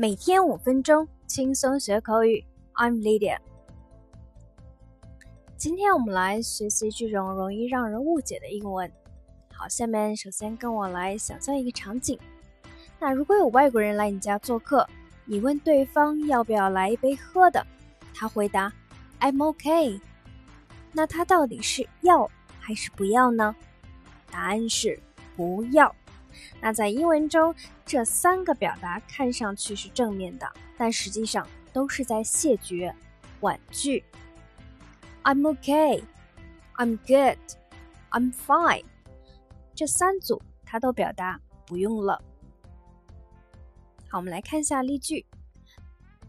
每天五分钟，轻松学口语。I'm Lydia。今天我们来学习这种容易让人误解的英文。好，下面首先跟我来想象一个场景。那如果有外国人来你家做客，你问对方要不要来一杯喝的，他回答 I'm OK。那他到底是要还是不要呢？答案是不要。那在英文中，这三个表达看上去是正面的，但实际上都是在谢绝、婉拒。I'm okay, I'm good, I'm fine。这三组它都表达不用了。好，我们来看一下例句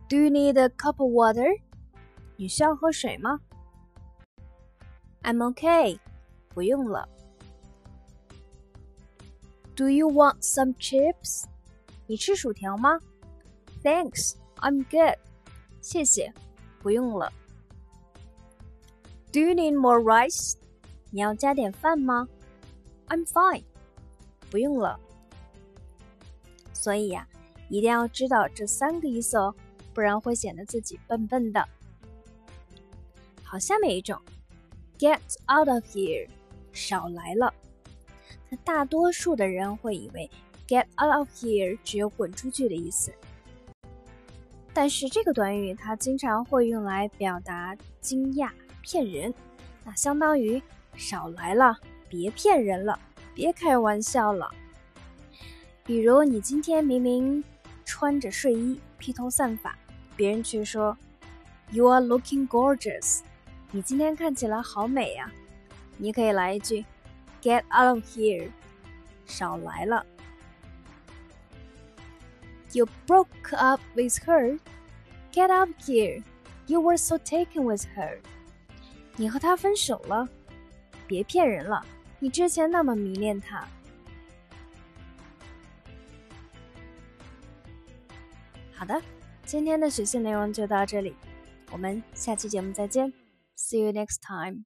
：Do you need a cup of water？你需要喝水吗？I'm okay，不用了。Do you want some chips？你吃薯条吗？Thanks, I'm good。谢谢，不用了。Do you need more rice？你要加点饭吗？I'm fine，不用了。所以呀，一定要知道这三个意思哦，不然会显得自己笨笨的。好，下面一种，Get out of here，少来了。 那大多数的人会以为 "get out of here" 只有滚出去的意思，但是这个短语它经常会用来表达惊讶、骗人，那相当于少来了，别骗人了，别开玩笑了。比如你今天明明穿着睡衣，披头散发，别人却说 "You are looking gorgeous"，你今天看起来好美呀，你可以来一句。Get out of here！少来了。You broke up with her. Get out here! You were so taken with her. 你和她分手了？别骗人了，你之前那么迷恋她。好的，今天的学习内容就到这里，我们下期节目再见。See you next time.